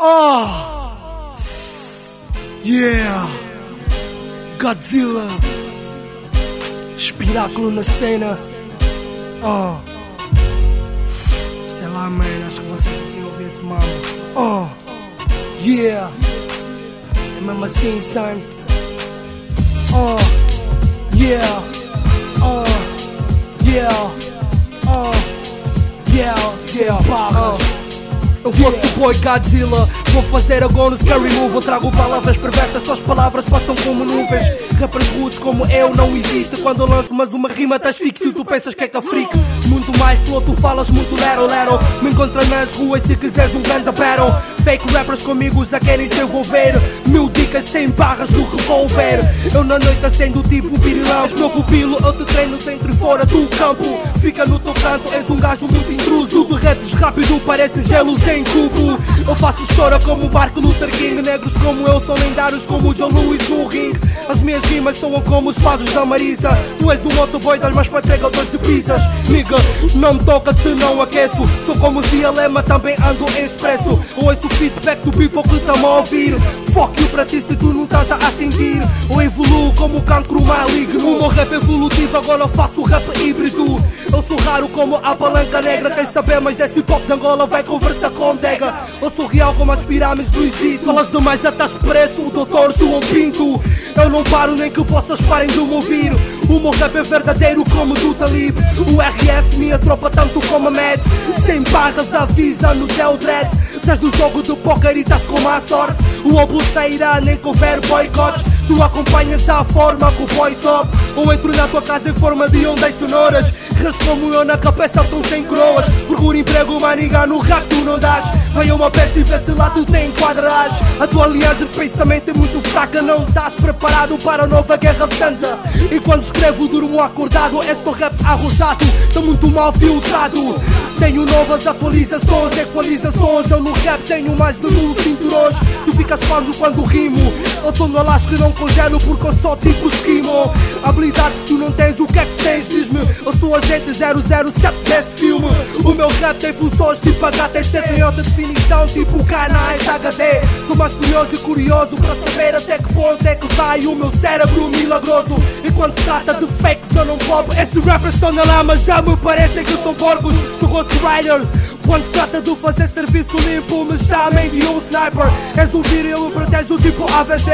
Oh! Yeah! Godzilla! Espiráculo na cena! Oh! Sei lá, man, acho que vocês deveriam ouvir esse mal. Oh! Yeah! É mesmo assim, son? Oh! Yeah! Oh! Yeah! Eu fosse o boy Godzilla Vou fazer agora o scary move Eu trago palavras perversas Tuas palavras passam como nuvens. Rappers rudes como eu não existe. Quando eu lanço mas uma rima estás fixo Tu pensas que é cafrique Muito mais flow, tu falas muito lero lero. Me encontra nas ruas se quiseres um grande battle. Fake rappers comigo já querem se envolver Mil dicas sem barras no revólver Eu na noite acendo tipo pirilão Meu pupilo eu te treino dentro e fora do campo. Fica no teu canto, és um gajo muito intruso. Derretes rápido, pareces gelo sem cubo. Eu faço história como um barco Luther King Negros como eu são lendários como o Joe Louis no ringue. As minhas rimas soam como os fados da Marisa. Tu és um motoboy das mais entregadores de pizzas. Nigga, não me toca se não aqueço. Sou como o Dialema, também ando em expresso. Ouço o feedback do people que tá-me a ouvir Fuck you para ti se tu não estás a sentir Eu evoluo como cancro maligno. O meu rap evolutivo agora eu faço rap híbrido. Eu sou raro como a palanca negra. Quem saber mais desse hip hop de Angola vai conversar com Dega Eu sou real como as pirâmides do Egito. Falas demais já estás preso, o doutor João Pinto. Eu não paro nem que vossas parem de me ouvir O meu rap é verdadeiro como do Talib. O RF, minha tropa tanto como a Mad Sem barras avisa no teu dread Estás no jogo do póquer e estás com má sorte. O obo sairá nem que boicotes. Tu acompanhas a forma que o boy sobe Ou entro na tua casa em forma de ondas sonoras. Res como eu na cabeça são sem coroas Procura emprego maniga no rap tu não dás. Venha uma peça e vê lá tu te enquadras. A tua aliança de pensamento é muito fraca Não estás preparado para a nova guerra santa. E quando escrevo durmo acordado Este rap arrojado, está muito mal filtrado. Tenho novas atualizações, equalizações Eu no rap tenho mais de mil cinturões. Tu ficas parvo quando rimo Eu tô no Alasca não congelo porque eu sou tipo esquimo. Habilidade que tu não é tens? Eu sou agente 007 desse filme. O meu rap tem funções tipo HTC Tem outra definição tipo canais HD Tô mais furioso e curioso para saber até que ponto é que vai o meu cérebro milagroso. E quando se trata de fakes eu não popo Esses rappers estão na lama, já me parecem que são porcos. Sou Ghost Rider quando se trata de fazer serviço limpo, me chamem de um sniper. És um tiro e eu me protejo tipo AVG.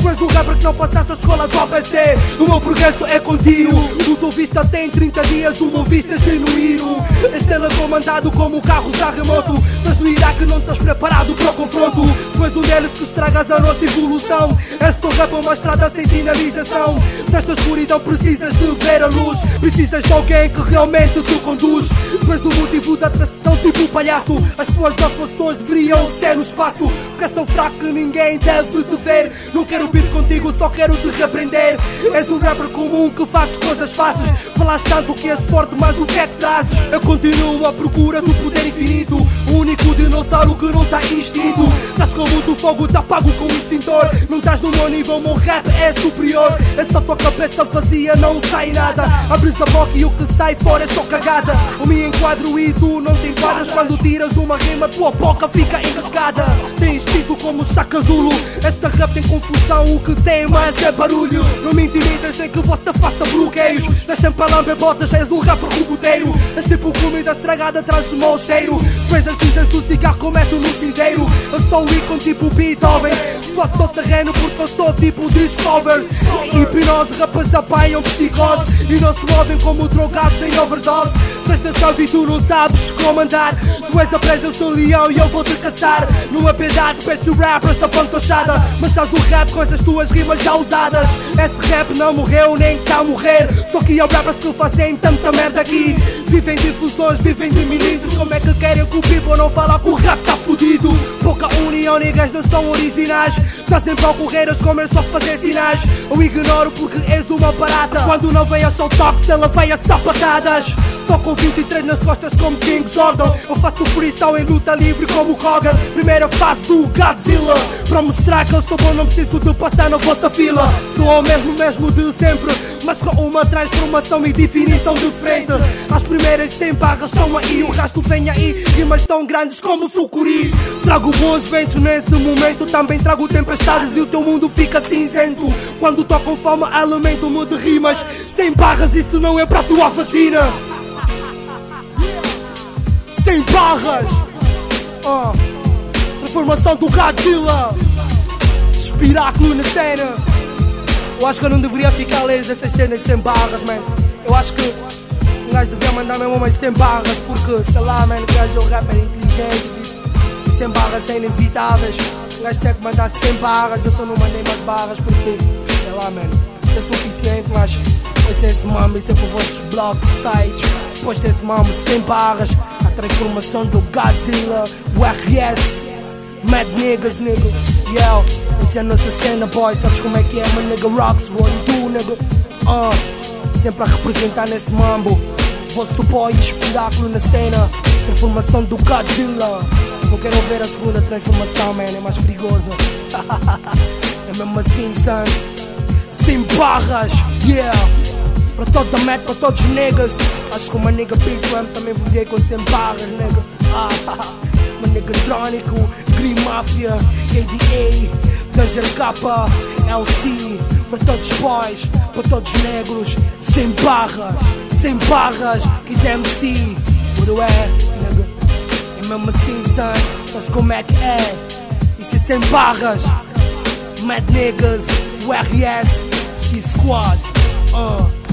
Tu és um rapper que não passaste a escola do APC. O meu progresso é contínuo. O teu vista tem 30 dias, o meu vista é genuíno. És telecomandado como carros a remoto. Estás no Iraque, não estás preparado para o confronto. Tu és um deles que estragas a nossa evolução. És teu rap uma estrada sem sinalização. Nesta escuridão precisas de ver a luz. Precisas de alguém que realmente te conduz. Tu és o motivo da atração, tipo palhaço. As tuas atuações deveriam ser no espaço. És tão fraco que ninguém deve te ver. Não quero vir contigo, só quero te repreender. És um rapper comum que faz coisas fáceis. Falas tanto que és forte, mas o que é que trazes? Eu continuo à procura do poder infinito. O único dinossauro que não está extinto. Estás com muito fogo, tá pago com um Não estás no meu nível, meu rap é superior. É só tua cabeça vazia, não sai nada. Abres a boca e o que sai fora é só cagada. Eu me enquadro e tu não te enquadras. Quando tiras uma rima, tua boca fica engasgada. Tens instinto como Chaka Zulu. Esta rap tem confusão, o que tem mais é barulho. Não me intimidas nem que você faça bloqueios. Deixa-me para lamber botas, és um rapper roboteiro. És tipo comida estragada, traz o mau cheiro. Depois as cinzas do cigarro cometo no cinzeiro. Eu sou o ícone tipo Beethoven. Só terreno porque eu sou tipo Discover. Hipnose, rappers apanham psicose. E não se movem como drogados em overdose. Presta atenção e tu não sabes comandar. Tu és a presa, eu sou leão e eu vou te caçar. Numa piedade, peço rap, esta fantochada. Mas sabes o rap com essas tuas rimas já usadas. Esse rap não morreu, nem tá a morrer. Só que há rappers que fazem tanta merda aqui. Vivem de fusões, vivem de milímetros. Como é que querem que o people não fala que o rap tá fudido? Pouca união, niggas não são originais. Tá sempre ao correr, as comer só fazer sinais. Eu ignoro porque és uma barata. Quando não vem a só toques, ela vem a sapatadas. Tô com 23 nas costas como King Jordan Eu faço freestyle em luta livre como Hogan. Primeira fase do Godzilla Para mostrar que eu sou bom não preciso de passar na vossa fila. Sou o mesmo mesmo de sempre Mas com uma transformação e definição diferente As primeiras 100 barras estão aí O resto vem aí. Rimas tão grandes como sucuri. Trago bons ventos nesse momento Também trago tempestades e o teu mundo fica cinzento. Quando tocam fome elemento-me de rimas. Sem barras isso não é para tua vagina sem barras. Uh, transformação do Godzilla. Espiráculo na cena. Eu acho que eu não deveria ficar ler essas cenas sem barras, man. Eu acho que o gajo devia mandar mesmo umas sem barras, porque sei lá, man, o gajo é um rapper inteligente. Tipo, sem barras são inevitáveis. O gajo tem que mandar sem barras. Eu só não mandei mais barras porque, sei lá, man, isso é suficiente, mas. Pois esse mamo, isso é para vossos blogs, sites. Pois esse mamo sem barras transformação do Godzilla, o RS, Mad Niggas, nigga. Yeah, essa é a nossa cena, boy. Sabes como é que é, my nigga rocks, what you do, nigga. Uh, sempre a representar nesse mambo. Vosso boy, espetáculo na cena. Transformação do Godzilla. Não quero ver a segunda transformação, man, é mais perigosa. é mesmo assim, son. Sem barras, yeah. Para toda a meta, para todos os niggas. Acho que uma nigga Big também vivia com 100 barras, nigga. Ah, uma nigga Trônico, Green Mafia, KDA, Danger K, LC. Para todos os boys, para todos os negros. Sem barras, sem barras, que MC. What é, nigga? E mesmo assim, son, sabes como é que é? Isso é sem barras. Mad Niggas, o RS, C-Squad. Uh.